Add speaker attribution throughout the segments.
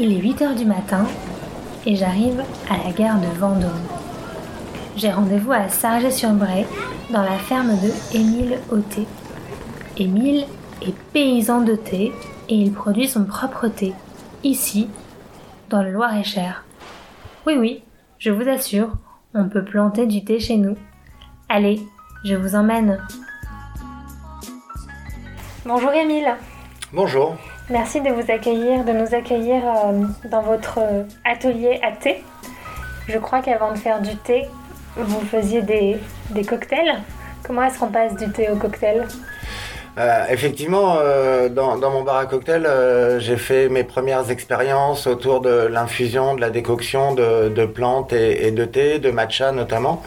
Speaker 1: Il est 8h du matin et j'arrive à la gare de Vendôme. J'ai rendez-vous à Sargé-sur-Bray dans la ferme de Émile Auté. Émile est paysan de thé et il produit son propre thé, ici, dans le Loir-et-Cher. Oui, oui, je vous assure, on peut planter du thé chez nous. Allez, je vous emmène. Bonjour Émile.
Speaker 2: Bonjour.
Speaker 1: Merci de vous accueillir, de nous accueillir euh, dans votre euh, atelier à thé. Je crois qu'avant de faire du thé, vous faisiez des, des cocktails. Comment est-ce qu'on passe du thé au cocktail?
Speaker 2: Euh, effectivement, euh, dans, mon bar à cocktail, euh, j'ai fait mes premières expériences autour de l'infusion, de la décoction de, plantes et, de thé, de matcha notamment.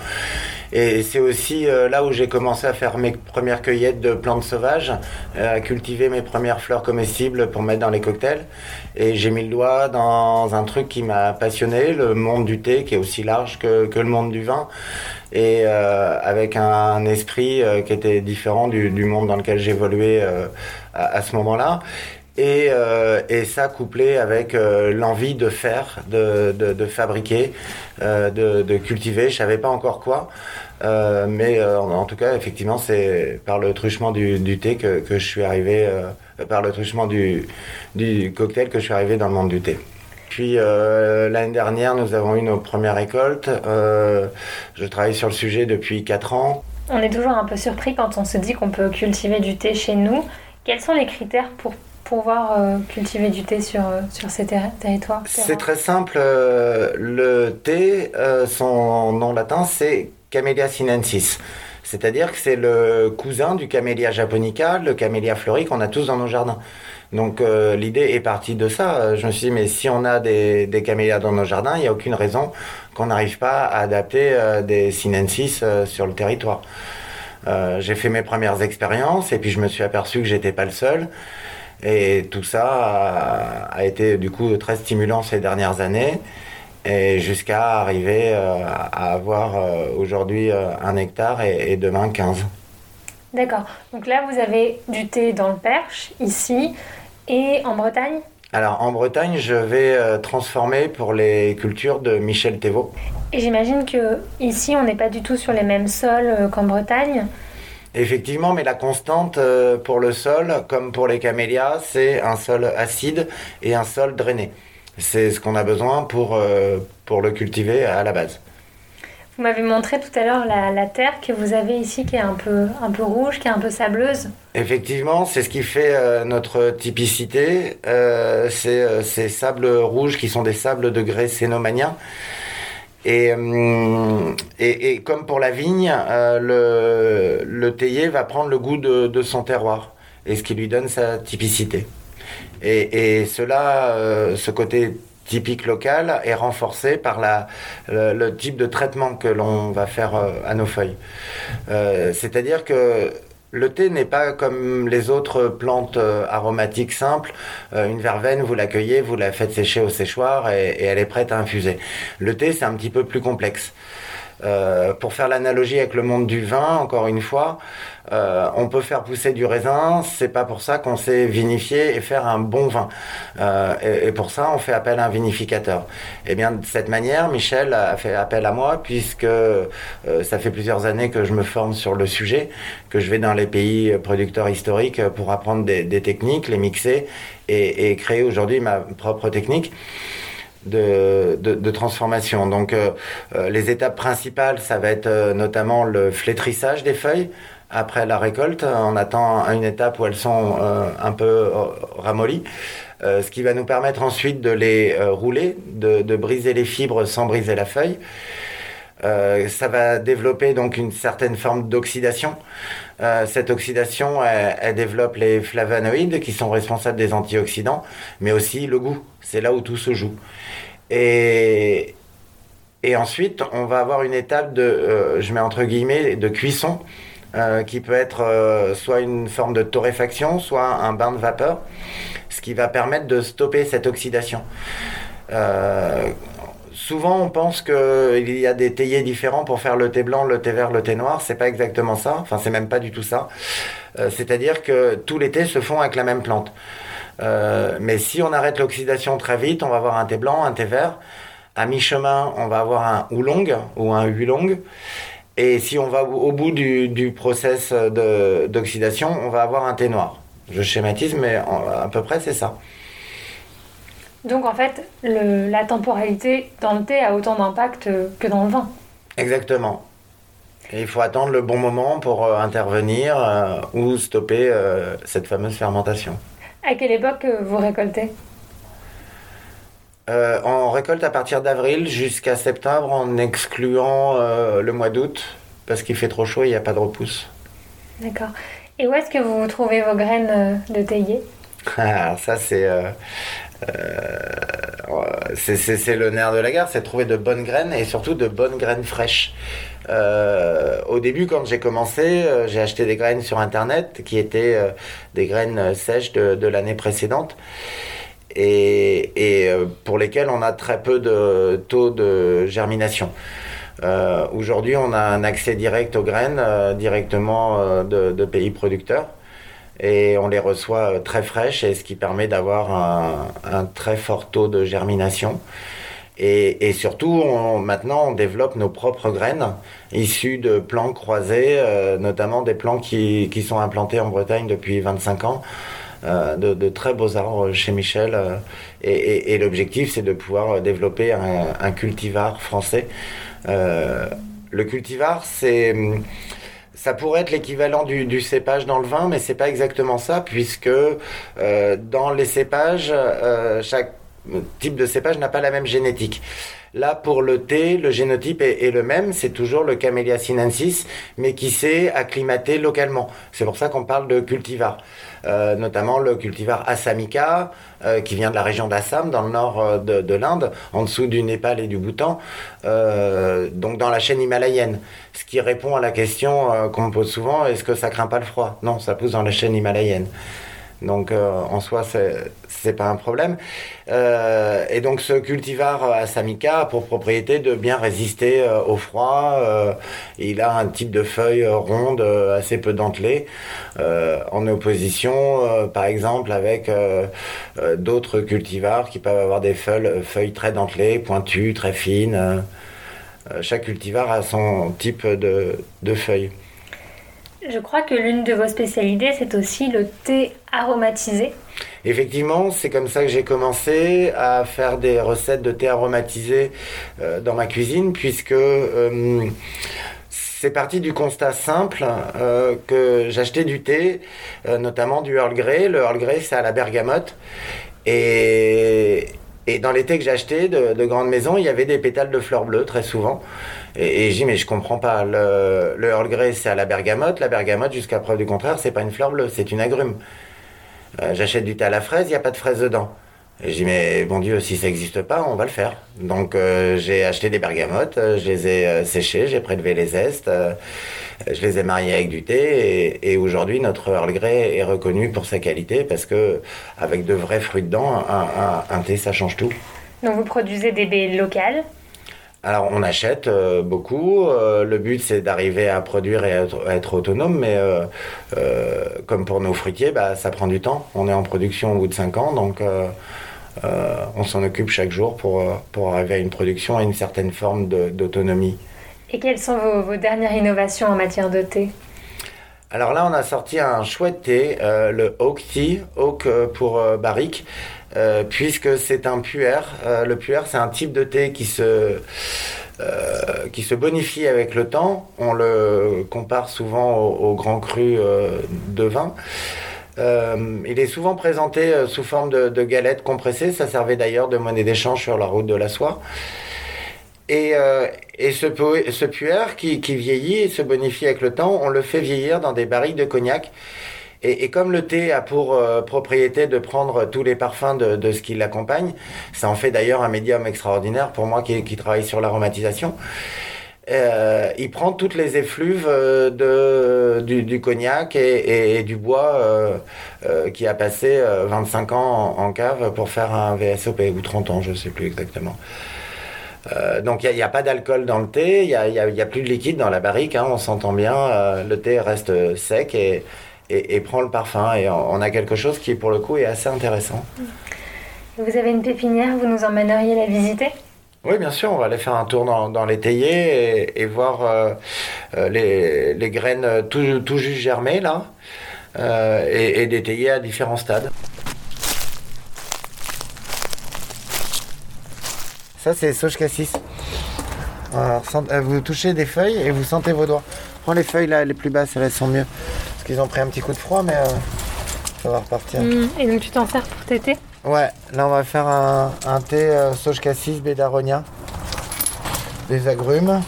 Speaker 2: Et c'est aussi euh, là où j'ai commencé à faire mes premières cueillettes de plantes sauvages, à cultiver mes premières fleurs comestibles pour mettre dans les cocktails. Et j'ai mis le doigt dans un truc qui m'a passionné, le monde du thé, qui est aussi large que le monde du vin, et euh, avec un, esprit euh, qui était différent du, du monde dans lequel j'évoluais euh, à, à ce moment-là. Et, euh, et, ça couplé avec euh, l'envie de faire, de, de, de fabriquer, euh, de, de, cultiver. Je savais pas encore quoi, mais en, en, tout cas, effectivement, c'est par le truchement du, du, thé que, que je suis arrivé, par le truchement du, du cocktail que je suis arrivé dans le monde du thé. Puis euh, l'année dernière, nous avons eu nos premières récoltes. Euh, je travaille sur le sujet depuis 4 ans.
Speaker 1: On est toujours un peu surpris quand on se dit qu'on peut cultiver du thé chez nous. Quels sont les critères pour pouvoir euh, cultiver du thé sur, sur ces ter territoires
Speaker 2: C'est très simple. Le thé, son nom latin, c'est Camellia sinensis. C'est-à-dire que c'est le cousin du Camellia japonica, le Camellia fleuri qu'on a tous dans nos jardins. Donc euh, l'idée est partie de ça. Je me suis dit, mais si on a des, camélias dans nos jardins, il n'y a aucune raison qu'on n'arrive pas à adapter euh, des sinensis euh, sur le territoire. J'ai fait mes premières expériences et puis je me suis aperçu que j'étais pas le seul. Et tout ça a, été du coup très stimulant ces dernières années et jusqu'à arriver euh, à avoir euh, aujourd'hui euh, un hectare et, demain 15.
Speaker 1: D'accord. Donc là, vous avez du thé dans le Perche, ici, et en Bretagne
Speaker 2: alors en Bretagne, je vais euh, transformer pour les cultures de Michel Thévaux.
Speaker 1: Et j'imagine que ici, on n'est pas du tout sur les mêmes sols euh, qu'en Bretagne.
Speaker 2: Effectivement, mais la constante euh, pour le sol, comme pour les camélias, c'est un sol acide et un sol drainé. C'est ce qu'on a besoin pour, pour le cultiver à la base.
Speaker 1: Vous m'avez montré tout à l'heure la, terre que vous avez ici qui est un peu, un peu rouge, qui est un peu sableuse.
Speaker 2: Effectivement, c'est ce qui fait euh, notre typicité. Euh, c'est euh, ces sables rouges qui sont des sables de grès cénomaniens. Et, et, comme pour la vigne, le, le théier va prendre le goût de, de, son terroir et ce qui lui donne sa typicité. Et, et cela, ce côté typique local est renforcé par la, le, le type de traitement que l'on va faire euh, à nos feuilles. Euh, c'est-à-dire que le thé n'est pas comme les autres plantes euh, aromatiques simples. Une verveine, vous l'accueillez, vous la faites sécher au séchoir et, et, elle est prête à infuser. Le thé, c'est un petit peu plus complexe. Euh, pour faire l'analogie avec le monde du vin, encore une fois, euh, on peut faire pousser du raisin, c'est pas pour ça qu'on sait vinifier et faire un bon vin. Euh, et, pour ça, on fait appel à un vinificateur. Et bien de cette manière, Michel a fait appel à moi puisque euh, ça fait plusieurs années que je me forme sur le sujet, que je vais dans les pays producteurs historiques pour apprendre des, des techniques, les mixer et, et créer aujourd'hui ma propre technique. De, transformation. Donc euh, les étapes principales, ça va être euh, notamment le flétrissage des feuilles. Après la récolte, on attend une étape où elles sont euh, un peu euh, ramollies, ce qui va nous permettre ensuite de les euh, rouler, de, briser les fibres sans briser la feuille. ça va développer donc une certaine forme d'oxydation cette oxydation, elle, développe les flavonoïdes qui sont responsables des antioxydants, mais aussi le goût. C'est là où tout se joue. Et, ensuite, on va avoir une étape de, je mets entre guillemets, de cuisson, qui peut être soit une forme de torréfaction, soit un bain de vapeur, ce qui va permettre de stopper cette oxydation. Euh, souvent, on pense qu'il y a des théiers différents pour faire le thé blanc, le thé vert, le thé noir. C'est pas exactement ça. Enfin, c'est même pas du tout ça. Euh, c'est-à-dire que tous les thés se font avec la même plante. Euh, mais si on arrête l'oxydation très vite, on va avoir un thé blanc, un thé vert. À mi-chemin, on va avoir un oolong ou un huilong. Et si on va au bout du, du process d'oxydation, on va avoir un thé noir. Je schématise, mais à peu près c'est ça.
Speaker 1: Donc en fait, la temporalité dans le thé a autant d'impact que dans le vin.
Speaker 2: Exactement. Et il faut attendre le bon moment pour euh, intervenir euh, ou stopper euh, cette fameuse fermentation.
Speaker 1: À quelle époque vous récoltez?
Speaker 2: On récolte à partir d'avril jusqu'à septembre en excluant le mois d'août parce qu'il fait trop chaud et il n'y a pas de repousse.
Speaker 1: D'accord. Et où est-ce que vous trouvez vos graines de théier?
Speaker 2: Ah, ça c'est euh, c'est le nerf de la guerre, c'est trouver de bonnes graines et surtout de bonnes graines fraîches. Euh, au début, quand j'ai commencé, euh, j'ai acheté des graines sur Internet qui étaient des graines sèches de, l'année précédente et, pour lesquelles on a très peu de taux de germination. Aujourd'hui, on a un accès direct aux graines directement de pays producteurs et on les reçoit euh, très fraîches, et ce qui permet d'avoir un, très fort taux de germination. Et, surtout, maintenant, on développe nos propres graines issues de plants croisés, euh, notamment des plants qui, sont implantés en Bretagne depuis 25 ans. Euh, de, très beaux arbres chez Michel. et, l'objectif, c'est de pouvoir développer un, un cultivar français. le cultivar, c'est ça pourrait être l'équivalent du, cépage dans le vin, mais c'est pas exactement ça, puisque euh, dans les cépages, euh, chaque type de cépage n'a pas la même génétique. Là, pour le thé, le génotype est, le même, c'est toujours le Camellia sinensis, mais qui s'est acclimaté localement. C'est pour ça qu'on parle de cultivar. Euh, notamment le cultivar Asamica, euh, qui vient de la région d'Assam, dans le nord euh, de, l'Inde, en dessous du Népal et du Bhoutan, donc dans la chaîne himalayenne. Ce qui répond à la question qu'on me pose souvent, est-ce que ça craint pas le froid? Non, ça pousse dans la chaîne himalayenne. Donc en soi, c'est pas un problème. et donc ce cultivar Asamica a pour propriété de bien résister au froid. il a un type de feuilles rondes, assez peu dentelées, en opposition euh, par exemple, avec euh, euh, d'autres cultivars qui peuvent avoir des feuilles, très dentelées, pointues, très fines. chaque cultivar a son type de, de feuilles.
Speaker 1: Je crois que l'une de vos spécialités, c'est aussi le thé aromatisé.
Speaker 2: Effectivement, c'est comme ça que j'ai commencé à faire des recettes de thé aromatisé dans ma cuisine, puisque c'est parti du constat simple euh, que j'achetais du thé, euh, notamment du Earl Grey. Le Earl Grey, c'est à la bergamote. Et, dans les thés que j'achetais de, de grandes maisons, il y avait des pétales de fleurs bleues très souvent. Et, et je dis, mais je comprends pas. Le, le Earl Grey, c'est à la bergamote. La bergamote, jusqu'à preuve du contraire, c'est pas une fleur bleue, c'est une agrume. Euh, j'achète du thé à la fraise, il n'y a pas de fraise dedans. Et je dis, mais bon Dieu, si ça n'existe pas, on va le faire. Donc euh, j'ai acheté des bergamotes, euh, je les ai euh, séchées, j'ai prélevé les zestes, je les ai mariés avec du thé. Et, aujourd'hui, notre Earl Grey est reconnu pour sa qualité parce que avec de vrais fruits dedans, un, thé, ça change tout.
Speaker 1: Donc vous produisez des baies locales?
Speaker 2: Alors on achète beaucoup. le but c'est d'arriver à produire et à être, autonome, mais comme pour nos fruitiers, bah, ça prend du temps. On est en production au bout de 5 ans, donc euh, on s'en occupe chaque jour pour, euh, pour arriver à une production et une certaine forme d'autonomie.
Speaker 1: Et quelles sont vos, dernières innovations en matière de thé?
Speaker 2: Alors là, on a sorti un chouette thé, euh, le Oak Tea, Oak pour barrique, puisque c'est un puer. le puer, c'est un type de thé qui se, qui se bonifie avec le temps. On le compare souvent au, grand cru de vin. Euh, il est souvent présenté euh, sous forme de, galettes compressées. Ça servait d'ailleurs de monnaie d'échange sur la route de la soie. Et, euh, ce, ce qui, vieillit et se bonifie avec le temps, on le fait vieillir dans des barriques de cognac. Et, comme le thé a pour propriété de prendre tous les parfums de, ce qui l'accompagne, ça en fait d'ailleurs un médium extraordinaire pour moi qui travaille sur l'aromatisation. Euh, il prend toutes les effluves euh, du, cognac et, du bois euh, qui a passé euh, 25 ans en, cave pour faire un VSOP, ou 30 ans, je sais plus exactement. Donc il n'y a, pas d'alcool dans le thé, il n'y a, plus de liquide dans la barrique, hein, on s'entend bien, le thé reste sec et prend le parfum. Et on, on a quelque chose qui pour le coup est assez intéressant.
Speaker 1: Vous avez une pépinière, vous nous emmèneriez la visiter?
Speaker 2: Oui, bien sûr, on va aller faire un tour dans, dans l'étayer et, voir euh, euh, les, graines tout, juste germées là, euh, et, et à différents stades. Ça, c'est sauge cassis. Alors, vous touchez des feuilles et vous sentez vos doigts. Prends les feuilles là, les plus basses, elles sont mieux. Parce qu'ils ont pris un petit coup de froid, mais ça va repartir.
Speaker 1: Mm, Et donc tu t'en sers pour thés
Speaker 2: Ouais, là on va faire un, thé euh, sauge cassis bédaronia. Des agrumes.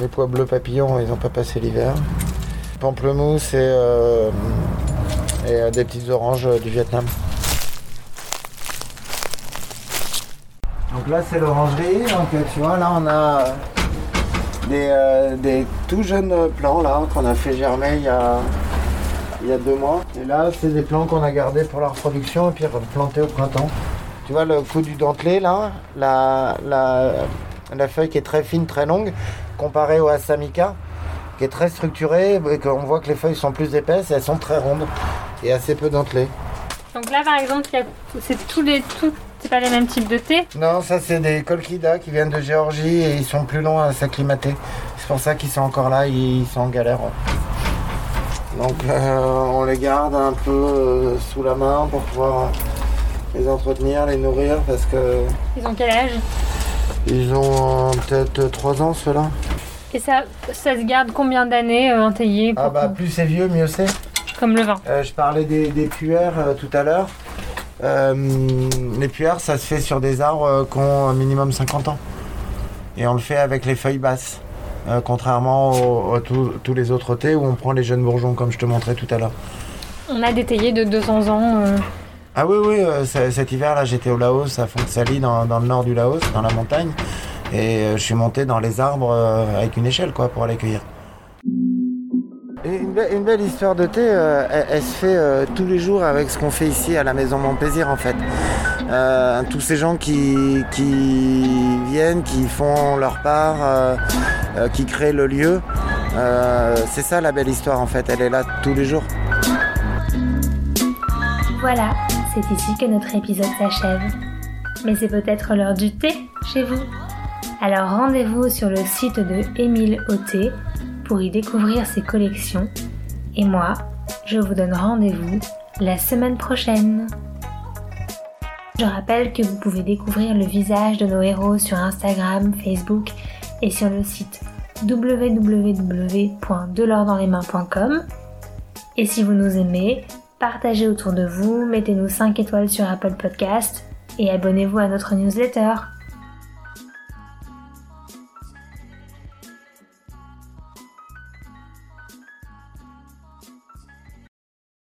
Speaker 2: Les pois bleus papillons, ils n'ont pas passé l'hiver. Pamplemousse et, euh, et euh, des petites oranges euh, du Vietnam. Donc là c'est l'orangerie, donc tu vois là on a des, des tout jeunes plants là qu'on a fait germer il y a, il y a deux mois. Et là, c'est des plants qu'on a gardés pour la reproduction et puis replantés au printemps. Tu vois le coup du dentelé là, la, la, la feuille qui est très fine, très longue, comparée au Asamica, qui est très structurée, et qu'on voit que les feuilles sont plus épaisses et elles sont très rondes et assez peu dentelées.
Speaker 1: Donc là par exemple, c'est tous les tout, c'est pas les mêmes types de thé?
Speaker 2: Non, ça c'est des colchidas qui viennent de Géorgie et ils sont plus longs à s'acclimater. C'est pour ça qu'ils sont encore là, ils sont en galère. Donc euh, on les garde un peu euh, sous la main pour pouvoir les entretenir, les nourrir parce que
Speaker 1: Ils ont quel âge?
Speaker 2: ils ont euh, peut-être 3 ans ceux-là.
Speaker 1: Et ça, ça se garde combien d'années euh, intaillé
Speaker 2: Ah bah plus c'est vieux, mieux c'est.
Speaker 1: Comme le vin.
Speaker 2: Euh, je parlais des, des puères euh, tout à l'heure. Les puères, ça se fait sur des arbres qui ont un minimum 50 ans. Et on le fait avec les feuilles basses. Euh, contrairement aux- aux tous- tous les autres thés où on prend les jeunes bourgeons comme je te montrais tout à l'heure.
Speaker 1: On a des théiers de 200 ans. euh,
Speaker 2: Ah oui, oui, euh, cet hiver-là, j'étais au Laos, à Fontsali, dans, dans le nord du Laos, dans la montagne. Et euh, je suis monté dans les arbres euh, avec une échelle, quoi, pour aller cueillir. Une, be- une belle histoire de thé, euh, elle, elle se fait euh, tous les jours avec ce qu'on fait ici à la Maison Mon Plaisir, en fait. Euh, tous ces gens qui, viennent, qui font leur part, euh, euh, qui créent le lieu. C'est ça la belle histoire, en fait. Elle est là tous les jours.
Speaker 1: Voilà, c'est ici que notre épisode s'achève. Mais c'est peut-être l'heure du thé chez vous. Alors rendez-vous sur le site de Émile Auté pour y découvrir ses collections. Et moi, je vous donne rendez-vous la semaine prochaine. Je rappelle que vous pouvez découvrir le visage de nos héros sur Instagram, Facebook et sur le site www.delordanslesmains.com. Et si vous nous aimez, partagez autour de vous, mettez-nous 5 étoiles sur Apple Podcast et abonnez-vous à notre newsletter.